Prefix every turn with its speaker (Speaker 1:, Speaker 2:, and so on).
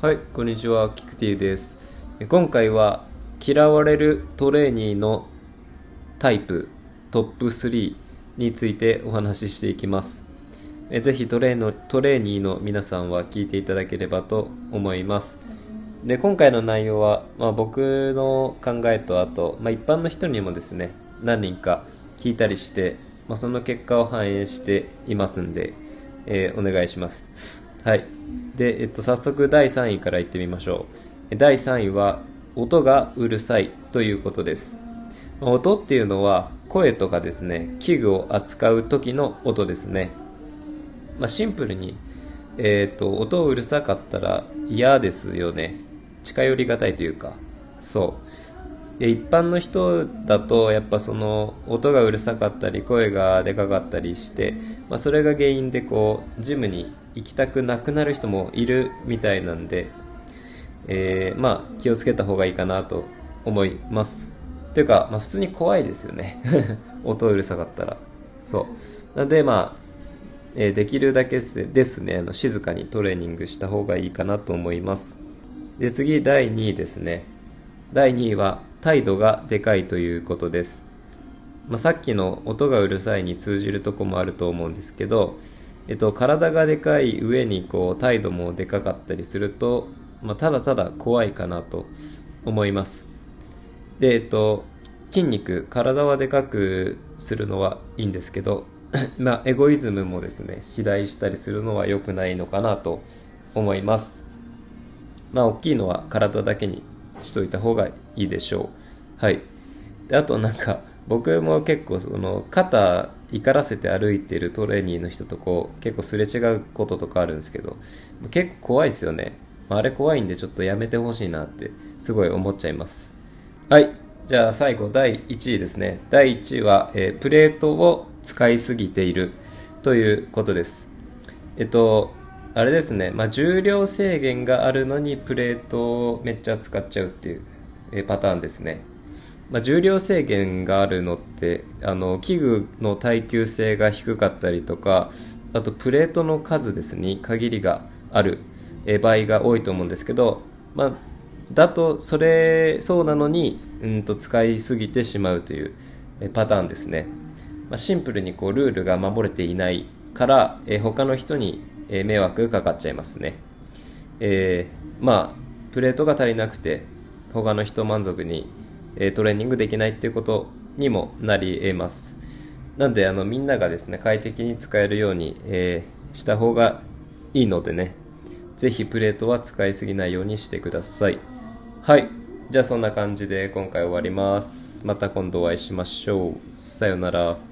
Speaker 1: はい、こんにちは、キクティです。今回は嫌われるトレーニーのタイプトップ3についてお話ししていきます。ぜひトレーのトレーニーの皆さんは聞いていただければと思います。で、今回の内容は、まあ、僕の考えとあと、まあ、一般の人にもですね、何人か聞いたりして、まあ、その結果を反映していますんで、えーお願いします。はい。で、えっと、早速第3位からいってみましょう。第3位は、音がうるさいということです。音っていうのは、声とかですね、器具を扱う時の音ですね。まあ、シンプルに、えっと、音うるさかったら嫌ですよね。近寄りがたいというか、そう。で一般の人だとやっぱその音がうるさかったり声がでかかったりして、まあ、それが原因でこうジムに行きたくなくなる人もいるみたいなんで、えーまあ気をつけた方がいいかなと思います。というか、まあ、普通に怖いですよね。音うるさかったら。そう。なのでまあえーできるだけですねあの静かにトレーニングした方がいいかなと思います。で次第2位ですね。第2位は態度がでかいということです、まあ、さっきの音がうるさいに通じるとこもあると思うんですけど、えっと、体がでかい上にこう態度もでかかったりすると、まあ、ただただ怖いかなと思います。でえっと筋肉体はでかくするのはいいんですけど まあエゴイズムもですね肥大したりするのは良くないのかなと思います。まあ大きいのは体だけにしといた方がいいでしょう。はい。であとなんか僕も結構その肩怒らせて歩いてるトレーニーの人とこう結構すれ違うこととかあるんですけど結構怖いですよね。ああれ怖いんでちょっとやめてほしいなってすごい思っちゃいます。はい。じゃあ最後第1位ですね。第1位は、えープレートを使いすぎているということです。えっとあれですね、まあ、重量制限があるのにプレートをめっちゃ使っちゃうっていうパターンですね、まあ、重量制限があるのってあの器具の耐久性が低かったりとかあとプレートの数ですね。限りがある場合が多いと思うんですけど、まあ、だとそれそうなのにうんと使いすぎてしまうというパターンですね、まあ、シンプルにこうルールが守れていないから、えー他の人にえー迷惑かかっちゃいますね。えーまあプレートが足りなくて他の人満足に、えートレーニングできないっていうことにもなり得ます。なんであのみんながですね快適に使えるように、えーした方がいいのでねぜひプレートは使いすぎないようにしてください。はい。じゃあそんな感じで今回終わります。また今度お会いしましょう。さようなら。